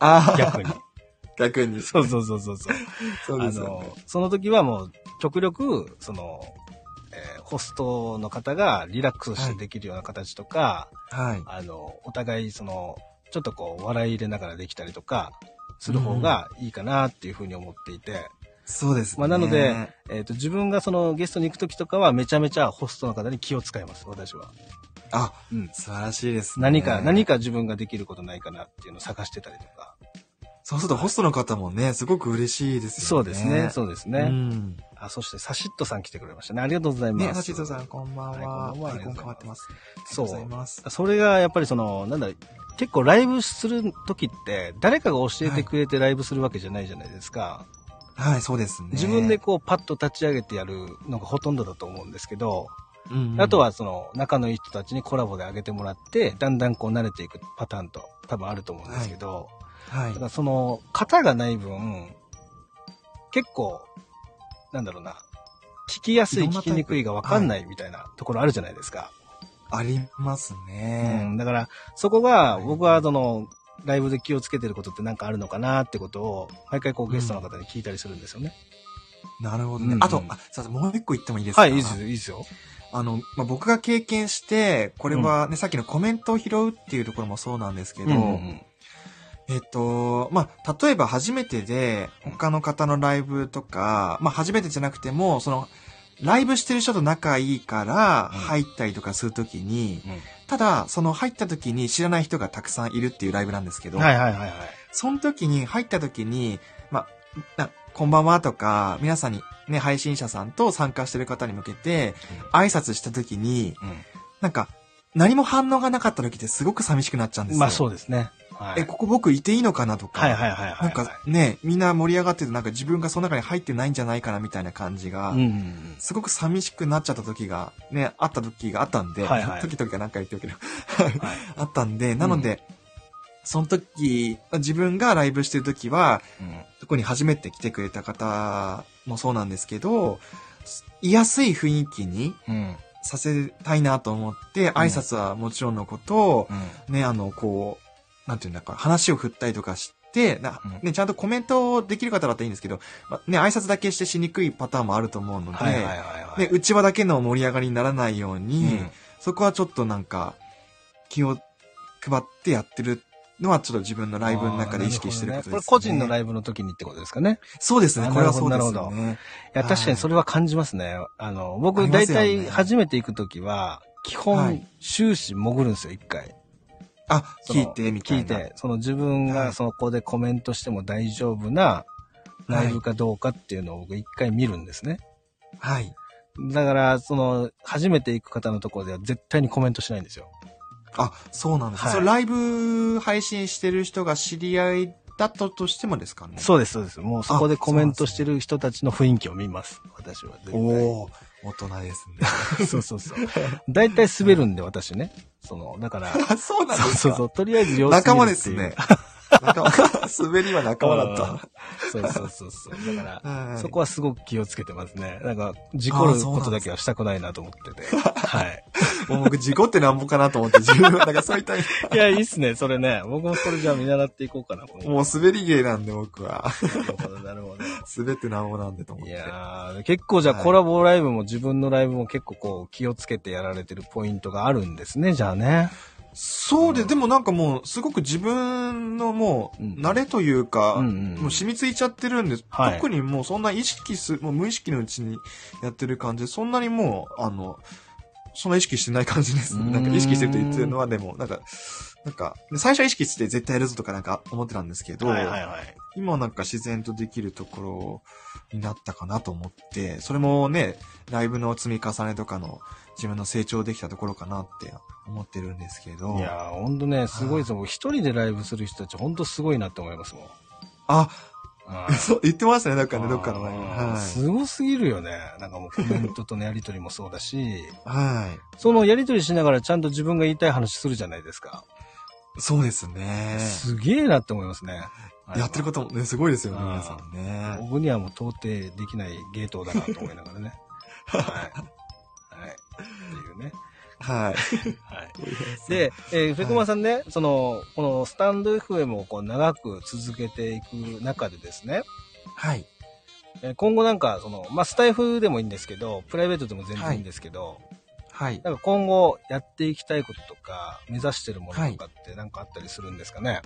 ああ、逆に。[laughs] 逆に。そうそうそうそうそう。[laughs] ですよねの、その時はもう、極力、その、えーホストの方がリラックスしてできるような形とか、はい。あの、お互いその、ちょっとこう、笑い入れながらできたりとか、する方がいいかなっていうふうに思っていて、そうですね。まあなので、えっ、と、自分がそのゲストに行く時とかはめちゃめちゃホストの方に気を使います、私は。あ、うん。素晴らしいですね。何か、何か自分ができることないかなっていうのを探してたりとか。そうするとホストの方もね、すごく嬉しいですよね。そうですね、そうですね。うん。あ、そしてサシットさん来てくれましたね。ありがとうございます。ね、ハチトさん、こんばんは。はいこんばんはアイコン変わってます。そうありがとうございます。それがやっぱりその、なんだ、結構ライブする時って、誰かが教えてくれてライブするわけじゃないじゃないですか。はい、そうですね。自分でこうパッと立ち上げてやるのがほとんどだと思うんですけど、うんうんあとはその仲のいい人たちにコラボで上げてもらって、だんだんこう慣れていくパターンと多分あると思うんですけど、はいだか。らその型がない分、結構、なんだろうな、聞きやすい、聞きにくいが分かんないみたいなところあるじゃないですか。ありますうね。ん、だから、そこが、僕はその、ライブで気をつけてることってなんかあるのかなってことを、毎回こうゲストの方に聞いたりするんですよね。なるほどうんう。んねあと、あ、すいません、もう一個言ってもいいですか？はい、いいですよ、いいですよ。あの、まあ、僕が経験して、これはね、さっきのコメントを拾うっていうところもそうなんですけど、うんうんうんえっと、まあ、例えば初めてで、他の方のライブとか、まあ、初めてじゃなくても、その、ライブしてる人と仲いいからうん入ったりとかするときに、うんただ、その入った時に知らない人がたくさんいるっていうライブなんですけど、はいはいはいはい。その時に入った時に、まあ、なこんばんはとか、皆さんにね、配信者さんと参加してる方に向けて、挨拶した時に、なんか、何も反応がなかった時ってすごく寂しくなっちゃうんですよ。まあそうですね。はい、え、ここ僕いていいのかなとか。はいはいはいはいはい。なんかね、みんな盛り上がってて、なんか自分がその中に入ってないんじゃないかなみたいな感じが、うんうんうん。すごく寂しくなっちゃった時が、ね、あった時があったんで、はいはい時々なんか言ってるけど、はい [laughs] あったんで、なので、その時、自分がライブしてる時は、うんそこに初めて来てくれた方もそうなんですけど、居やすい雰囲気にうん。させたいなと思って、挨拶はもちろんのこと、うん。ね、あの、こう、なんていうんだか、話を振ったりとかして、なうんね、ちゃんとコメントできる方だったらいいんですけど、まね、挨拶だけしてしにくいパターンもあると思うので、はいはいはいはい。ね、内輪だけの盛り上がりにならないように、うんそこはちょっとなんか、気を配ってやってるのはちょっと自分のライブの中で意識してることです、ね。これ個人のライブの時にってことですかね。そうですね。あこれはそうですなるほど。いや、確かにそれは感じますね。あの、あ僕、大体初めて行く時は、基は本い、終始潜るんですよ、一回。あ、聞いてみたいな。聞いて、その自分はいがそこでコメントしても大丈夫なライブかどうかっていうのを僕一回見るんですね。はい。だから、その、初めて行く方のところでは絶対にコメントしないんですよ。あ、そうなんです、はいそれライブ配信してる人が知り合いだったとしてもですかねそうです、そうです。もうそこであコメントしてる人たちの雰囲気を見ます。私は絶対。おー、大人ですね。[laughs] そうそうそう。大体滑るんで、私ね。その、だから、あ、[laughs] そうなんですか？そうそうそう。とりあえず様子仲間ですね。仲間、滑りは仲間だった。[laughs] そうそうそうそう。だから、はいそこはすごく気をつけてますね。なんか、事故ることだけはしたくないなと思ってて。はい。もう僕、事故ってなんぼかなと思って、自分は、なんかそういった、いや、いいっすね。それね。僕もそれじゃあ見習っていこうかな。ももう滑り芸なんで僕は。なるほど、なるほど。滑ってなんぼなんでと思っいて。やー、結構じゃあはいコラボライブも自分のライブも結構こう気をつけてやられてるポイントがあるんですね、じゃあね。そうで、でもなんかもう、すごく自分のもう、うん慣れというか、うんうんうんもう染みついちゃってるんで、はい特にもうそんな意識す、もう無意識のうちにやってる感じで、そんなにもう、あの、そんな意識してない感じです。なんか意識してると言ってるのは、でも、なんか、なんか、最初は意識して絶対やるぞとかなんか思ってたんですけど、はいはいはい。今はなんか自然とできるところになったかなと思って、それもね、ライブの積み重ねとかの自分の成長できたところかなって思ってるんですけど。いやー、ほんとね、すごいですよ。僕一人でライブする人たちほんとすごいなって思いますもん。あ、そう、言ってましたね、どっかね、どっかのライブ。あーはすごすぎるよね。なんかもうコメントとのやりとりもそうだし、い。はい。そのやりとりしながらちゃんと自分が言いたい話するじゃないですか。そうですね。すげえなって思いますね。やってることもね、すごいですよね、うん皆さんね。僕にはもう到底できないゲートだなと思いながらね。はい。はい。はい。で、えー、ペコマさんね、その、このスタンド FM をこう長く続けていく中でですね、はい。えー今後なんか、その、まあ、スタイフでもいいんですけど、プライベートでも全然いいんですけど、はい。なんか今後やっていきたいこととか、目指してるものとかってなんかあったりするんですかね？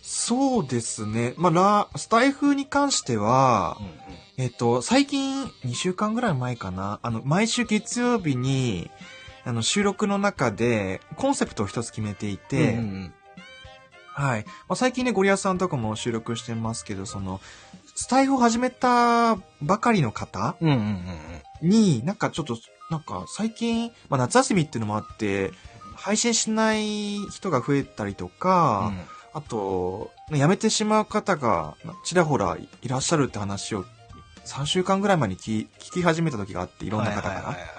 そうですね。まあ、ラ、スタイフに関しては、えっと、最近、2週間ぐらい前かな。あの、毎週月曜日に、あの、収録の中で、コンセプトを一つ決めていて、うんうんはい。まあ、最近ね、ゴリアスさんとかも収録してますけど、その、スタイフを始めたばかりの方うんうんうんうん。に、なんかちょっと、なんか最近、まあ、夏休みっていうのもあって、配信しない人が増えたりとか、あと、ね辞めてしまう方がちらほらいらっしゃるって話を3週間ぐらい前に聞聞き始めた時があって、いろんな方から。はいはいはい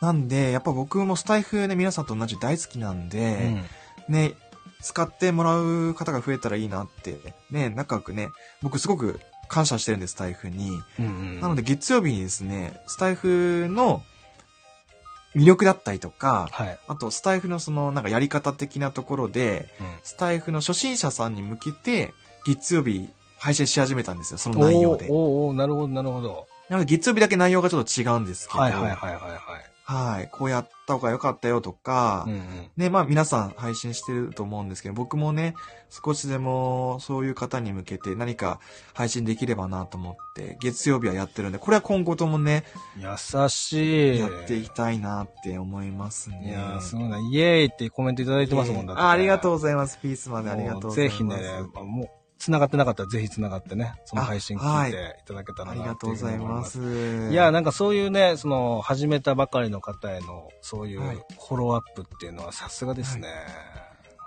なんで、やっぱ僕もスタイフね、皆さんと同じ大好きなんで、はいうんね、使ってもらう方が増えたらいいなって、ね、仲良くね、僕すごく感謝してるんです、スタイフに。うんうんなので月曜日にですね、スタイフの魅力だったりとか、はい。あとスタイフのそのなんかやり方的なところで、スタイフの初心者さんに向けて、月曜日配信し始めたんですよ、その内容でおー。おーおーなるほど、なるほど。なので月曜日だけ内容がちょっと違うんですけど、はいはいはいはいはい。はいこうやった方が良かったよとか、うんうんね、まあ皆さん配信してると思うんですけど、僕もね、少しでもそういう方に向けて何か配信できればなと思って、月曜日はやってるんで、これは今後ともね、優しい。やっていきたいなって思いますね。いやー、すごいな。イエーイってコメントいただいてますもんだって。あありがとうございます。ピースまでありがとうございます。ぜひね、もう、繋がってなかったらぜひ繋がってね、その配信聞いていただけたらありがなっていうふうとうございま。ますす。いや、なんかそういうね、その、始めたばかりの方への、そういうはいフォローアップっていうのはさすがですね。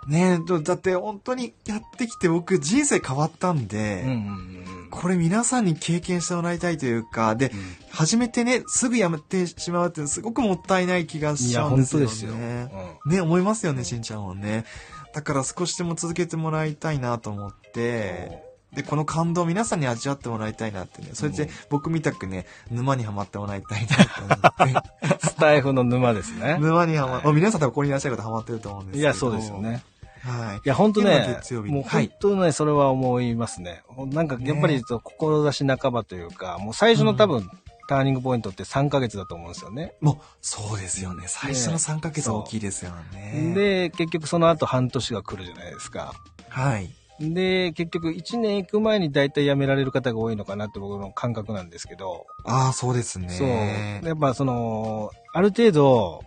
ねえ、だって本当にやってきて僕人生変わったんで、うんうんうん。これ皆さんに経験してもらいたいというか、で、始めてね、すぐやめてしまうってすごくもったいない気がしちゃうんですよね。いや本当ですよね、思いますよね、しんちゃんもね。だから少しでも続けてもらいたいなと思って、で、この感動を皆さんに味わってもらいたいなってね。それで僕みたくね、沼にはまってもらいたいなと思って。[laughs] スタイフの沼ですね。沼にはま、もう皆さん多分ここにいらっしゃる方ハマってると思うんですけど。いや、そうですよね。はい。いや、本当今ね月曜、日もうはい本当ね、それは思いますね。なんか、やっぱり、志半ばというか、もう最初の多分、ターニングポイントって3ヶ月だと思うんですよね。もう、そうですよね。最初の3ヶ月は大きいですよね。で、結局その後半年が来るじゃないですか。はい。で、結局1年行く前に大体辞められる方が多いのかなって僕の感覚なんですけど。ああ、そうですね。そう。やっぱその、ある程度、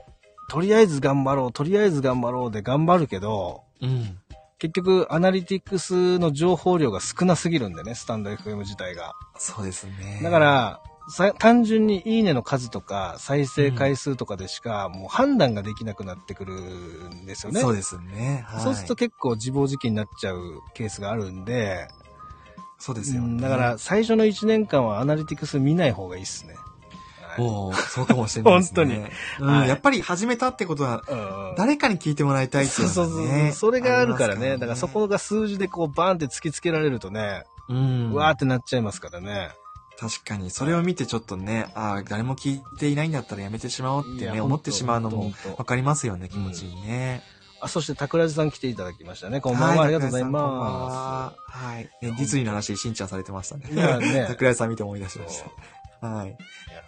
とりあえず頑張ろう、とりあえず頑張ろうで頑張るけど、うん。結局アナリティクスの情報量が少なすぎるんでね、スタンド FM 自体が。そうですね。だから、さ単純にいいねの数とか再生回数とかでしか、もう判断ができなくなってくるんですよね。そうですね。はい。そうすると結構自暴自棄になっちゃうケースがあるんで、そうですよね。うんだから最初の1年間はアナリティクス見ない方がいいっすね。もう、そうかもしれないですね。[laughs] 本当にうんはいやっぱり始めたってことは、誰かに聞いてもらいたいっていうそうそう。そう。それがあるからね。りますだからそこが数字でこうバーンって突きつけられるとね、うん。わーってなっちゃいますからね。確かに、それを見てちょっとね、ああ、誰も聞いていないんだったらやめてしまおうってね、思ってしまうのもわかりますよね、気持ちいいね。あ、そして桜地さん来ていただきましたね。こんばんは。ありがとうございまははい。ね、ディズニーの話、しんちゃんされてましたね。[laughs] 桜井さん見て思い出しました。はい。っ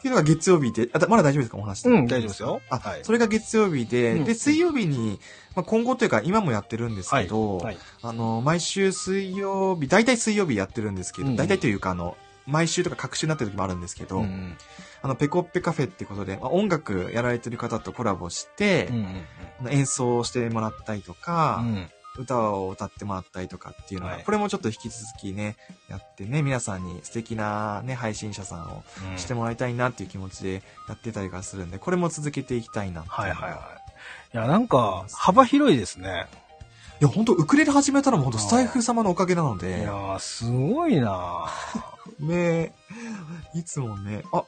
ていうのが月曜日で、あ、まだ大丈夫ですかお話うん大丈夫ですよあ、はいそれが月曜日で、うんで、水曜日に、まあ、今後というか今もやってるんですけど、はいはいあの、毎週水曜日、大体水曜日やってるんですけど、うん大体というかあの、毎週とか各週になってる時もあるんですけど、うんうん。あの、ペコッペカフェってことで、まあ、音楽やられてる方とコラボして、うんうんあの演奏してもらったりとか、うん。歌を歌ってもらったりとかっていうのが、はい。これもちょっと引き続きね、やってね、皆さんに素敵なね、配信者さんをうん。してもらいたいなっていう気持ちでやってたりがするんで、これも続けていきたいなって。いうのがはいはいはい。いや、なんか、幅広いですね。いや、本当ウクレレ始めたのも本当スタイフ様のおかげなのいでや、ー、すごいな [laughs] ねいつもね、あ、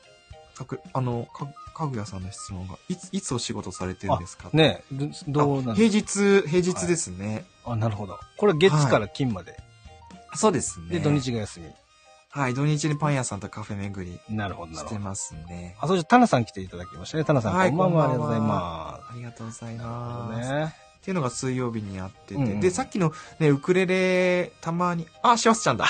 かく、あの、か、かぐやさんの質問が、いつ、いつお仕事されてるんですか？ねどどうなんあ平日、平日ですね。あ、なるほど。これ月から金まで。そうですね。で、土日が休み。はい、土日にパン屋さんとカフェ巡りなるほど、なるほど。してますね。あ、そしてタナさん来ていただきましたね。タナさん、はいこんばんは。ありがとうございます。ありがとうございます。ね。っていうのが水曜日にやってて、うんうんで、さっきのね、ウクレレ、たまに、あ、しわすちゃんだ。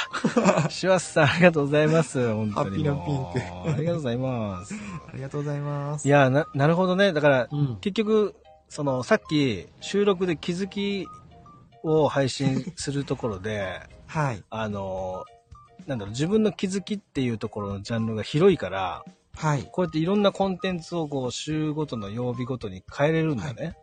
しわすさん、ありがとうございます。本当に。ハッピーなピンクありがとうございます。ありがとうございます。いや、な、なるほどね。だから、うん。結局、その、さっき、収録で気づきを配信するところで、[laughs] はい。あの、なんだろう、自分の気づきっていうところのジャンルが広いから、はい。こうやっていろんなコンテンツをこう、週ごとの曜日ごとに変えれるんだね。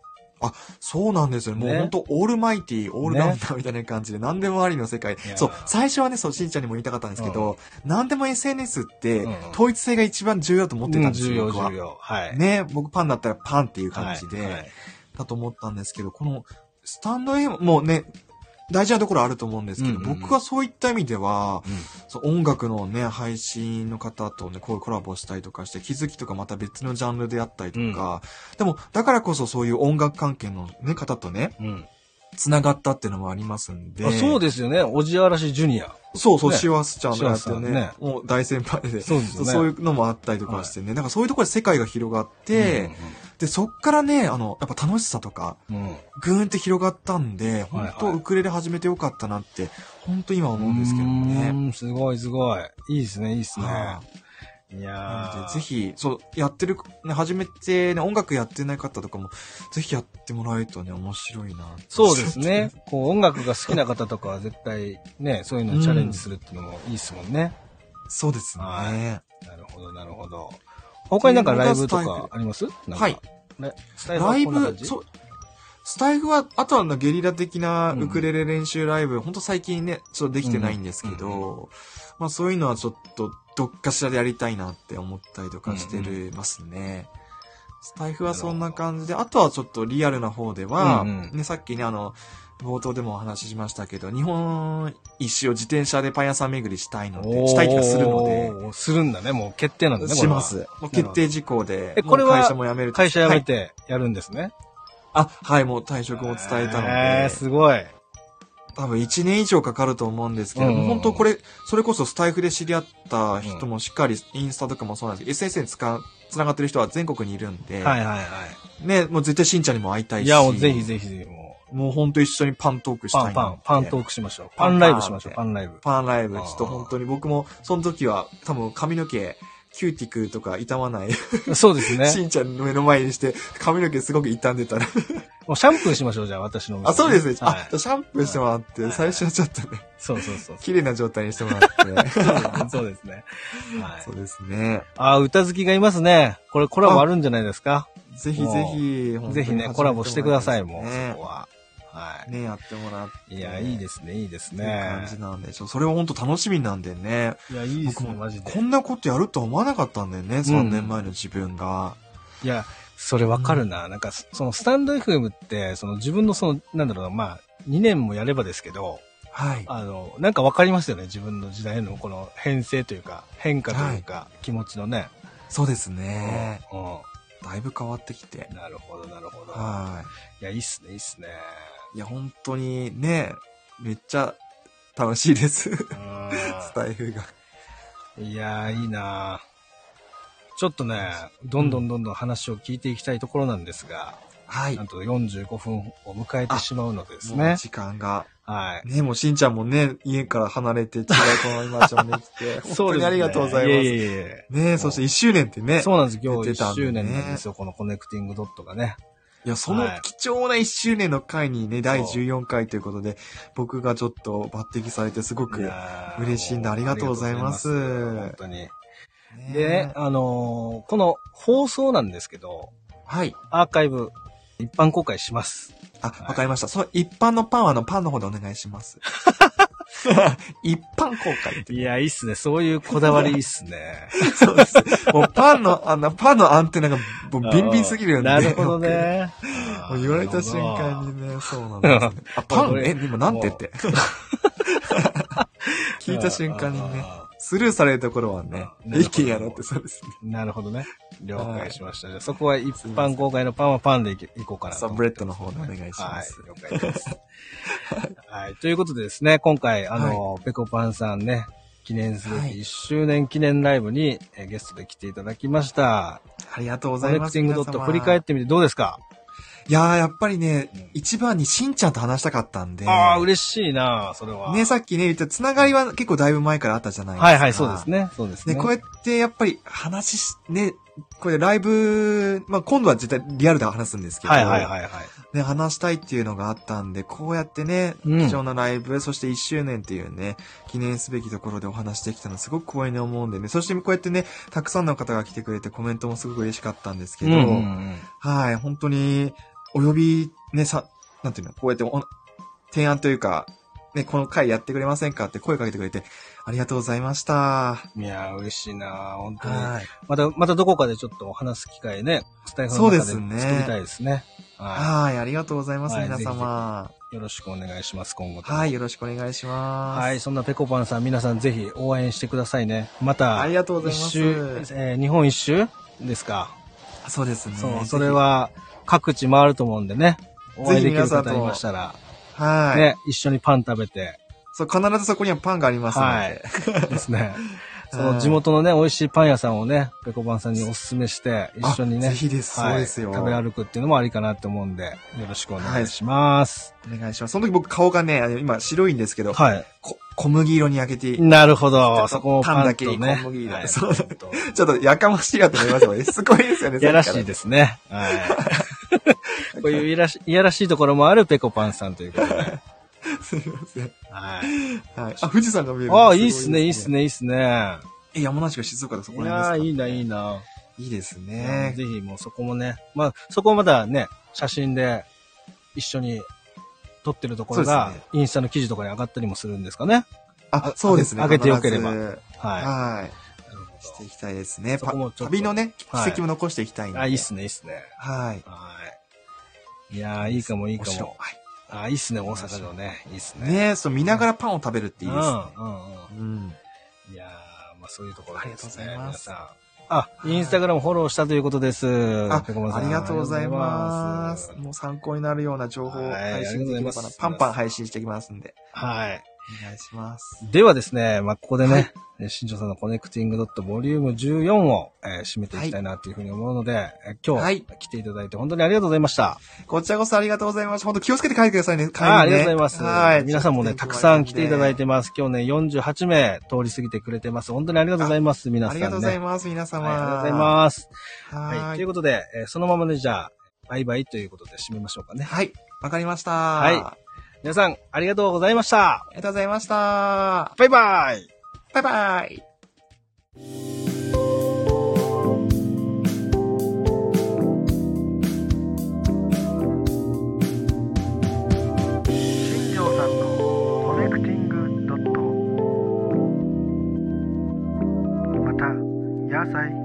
そうなんですよ。もうね本当オールマイティー、オールラウンダーみたいな感じで、何でもありの世界そう、最初はね、そう、しんちゃんにも言いたかったんですけど、何でも SNS ってうん、統一性が一番重要だと思ってたんですよ、重要、僕は重。要。はい。ね、僕パンだったらパンっていう感じはいはでい、だと思ったんですけど、この、スタンド FM もね、大事なところあると思うんですけど、うんうんうん僕はそういった意味では、うんそう音楽のね、配信の方とね、こういうコラボしたりとかして、気づきとかまた別のジャンルであったりとか、でも、だからこそそういう音楽関係のね、方とね、うん。繋がったっていうのもありますんで。あそうですよね。おじあらしジュニア。そうそう、ねシワスちゃんがやってねねもう大先輩で。そうですよね。そういうのもあったりとかしてね。なんかそういうところで世界が広がって、で、そっからね、あの、やっぱ楽しさとか、うん、ーんって広がったんで、本当はいはいウクレレ始めてよかったなって、本当今思うんですけどね。うーんすごいすごい。いいですね、いいですね。はいやなのーで、ぜひ、そう、やってる、ね、初めてね、音楽やってない方とかも、ぜひやってもらえるとね、面白いな。そうですね。。こう音楽が好きな方とかは絶対ね、そういうのにチャレンジするっていうのもいいですもんね。そうですね。はいなるほど、なるほど。他になんかライブとかあります？なんかはい。ライブ、そう、スタイフは、あとはあのゲリラ的なうん。ウクレレ練習ライブ、ほんと最近ね、ちょっとできてないんですけど、まあそういうのはちょっと、どっかしらでやりたいなって思ったりとかしてるますね。スタイフはそんな感じで、あとはちょっとリアルな方では、うんうん。ね、さっきね、あの、冒頭でもお話ししましたけど、日本一周を自転車でパン屋さん巡りしたいので、したい気がするので、するんだね。もう決定なんだね。します。もう決定事項で、えこれは会社も辞めると会社辞めはいてやるんですね？あ、はい、もう退職も伝えたのえー、で、すごい。多分1年以上かかると思うんですけど、うんもう本当これ、それこそスタイフで知り合った人もしっかり、インスタとかもそうなんですけど、SNS に使う、繋がってる人は全国にいるんで、はいはいはね、もう絶対しんちゃんにも会いたいい。し。いや、もうぜひぜひぜひ、ももう本当一緒にパントークう、したいなパンパン、パントークしましょう。パパンンライブしましょう、パパンライブ。パンライブ、ちょっと本当に僕も、その時は多分髪の毛、キューティクルとか傷まない、そうですね。しんちゃんの目の前にして、髪の毛すごく傷んでたら。もうシャンプーしましょう、じゃあ、私の。あ、そうですね。はいあ、シャンプーしてもらって、最初はちょっとね、そうそうそう。綺麗な状態にしてもらって。[laughs] そうですね。はいそ。うですね。あ、歌好きがいますね。これコラボあるんじゃないですか？ぜひぜひ、ぜひね、コラボしてください、もう、ねそこは。はね、やってもらって。い。いや、いいですね、いいですね感。じなんで、ちょそれは本当楽しみなんでね。いや、いいですね、マジでこ。んなことやるとは思わなかったんだよね、3年前の自分が。いや、それわかるな。なんか、そそのスタンド FM って、その自分のその、なんだろうな、まあ、2年もやればですけど、はい。あの、なんかわかりますよね、自分の時代のこの変遷というか、変化というか、気持ちのね。そうですね。うだいぶ変わってきてん。。なるほど、なるほど。はいや、いいっすね、いいっすね。い。いや、本当にね、めっちゃ楽しいです。スタイフが。いやー、いいなーちょっとね、どんどんどんどん話を聞いていきたいところなんですが、はいなん。と45分を迎えてしまうのでですね。時間が。はい。ね、もうしんちゃんもね、家から離れて違うこの街まで来て、[laughs] 本当にありがとうございます。いえいえいえねそして1周年ってね。そうなんです。今日1出てたんでね周年なんですよ、このコネクティングドットがね。いや、そのはい貴重な1周年の回にね、第そう14回ということで、僕がちょっと抜擢されてすごく、嬉しいんでありがとうございます本当に。でね、あのーこの放送なんですけど、はい。アーカイブ、一般公開します。あ、わかりました。その一般のパンはあのパンの方でお願いします。[laughs] [laughs] 一般公開って。いや、いいっすね。そういうこだわりいいっすね。[laughs] そうです。もうパンの、あの、パンのアンテナがもうビンビンすぎるんで。なるほどね。[laughs] もう言われた瞬間にね、そうなんですね。あ、パン？え、今なんてって？聞いた瞬間にね、スルーされるところはね、なるほど一気にやろうってそうですね。なるほどね。了解しました。じゃあそこは一般公開のパンはパンでいこうかなとそう、思って。ブレッドの方でお願いします。はい、了解です。はい、ということでですね、今回、あの、ペコパンさんね、記念すべはいき1周年記念ライブに、えーゲストで来ていただきました。ありがとうごコざいます。ネクティングドット振り返ってみてどうですか？いやー、やっぱりね、一番にしんちゃんと話したかったんで。ああ、嬉しいなそれは。ね、さっきね、言ったつながりは結構だいぶ前からあったじゃないですか。はいはい、そうです。ね。そうですね。ね、こうやってやっぱり話し、ね、これライブ、まあ、今度は絶対リアルで話すんですけど、はいはいはいはい。ね、話したいっていうのがあったんで、こうやってね、うん貴重なライブ、そして1周年っていうね、記念すべきところでお話できたのすごく光栄に思うんでね、そしてこうやってね、たくさんの方が来てくれてコメントもすごく嬉しかったんですけど、うんうんうんはい、本当に、お呼び、ね、さ、なんていうの、こうやってお提案というか、ね、この回やってくれませんかって声かけてくれて、ありがとうございました。いやー、嬉しいな本当に。はい。また、またどこかでちょっと話す機会ね、スタイフのそう中でですね作りたいですね。ははい、ありがとうございます、皆はいぜひぜ様。い。よろしくお願いします、今後ともはい、よろしくお願いします。はい、そんなペコパンさん、皆さんぜひ応援してくださいね。また、ありがとうございますえー日本一周ですか。そうですね。そう、それ、は各地回ると思うんでね。お会いできる方いましたら、はい。ね、一緒にパン食べて、そう、必ずそこにはパンがありますので。はい [laughs] ですね。[laughs] そのはい地元のね、美味しいパン屋さんをね、ペコパンさんにお勧めして、一緒にね、あぜひですはいそうですよ食べ歩くっていうのもありかなって思うんで、よろしくお願いします。お願いします。その時僕顔がね、あの今白いんですけど、はい。こ小麦色に焼けて、なるほど。そこをパンだけに。小麦色はいそうちょっとやかましいなと思いますよね。[laughs] すごいですよね。。いやらしいですすね。はい。こういういやらしいやらしいところもあるペコパンさんということで。[laughs] すみません。はい。はい。あ、富士山が見える。ああ、いいっすね、いいっね。すね、いいっすね。え、山梨が静岡でそいこら辺ですか？やー、いいな、いいな。いいですねね。ぜひもうそこもね、まあ、そこもまだね、写真で一緒に撮ってるところが、そうですインスタの記事とかに上がったりもするんですかね。あ、そうですね。あげてよければははい。い。なるしていきたいですね。旅のね、はい軌跡も残していきたいんで。ほど。あ、いいっすね、いいっすね。はい。はい。いやー、いいかも、いいかお城も。あ、いいっすね、大阪のね。いいっすね。ねそう、見ながらパンを食べるっていいですね。うん、うん、うん。うん。いやー、まあそういうところありがとうですね。ございます。あ、インスタグラムフォローしたということです。あ、ありがとうございますす。もう参考になるような情報をはい配信できればなパンパン配信していきますんで。はい。お願いします。ではですね、まあ、ここでね、はいえー新庄さんのコネクティングドットボリューム14を、えー締めていきたいなというふうに思うので、えー今日、はい来ていただいて本当にありがとうございました。こちらこそありがとうございました。本当気をつけて帰ってくださいね。ねあありがとうございます。はい。皆さんもね、たくさん来ていただいててます。今日ね、48名通り過ぎてくれてます。本当にありがとうございます。皆さんね。ありがとうございます、皆様。はいありがとうございます。ははい。い。ということで、えーそのままでじゃあ、バイバイということで締めましょうかね。はい。わかりました。はいあ皆さん、ありがとうございました。ありがとうございました。バイバイ。バイバイ。ください。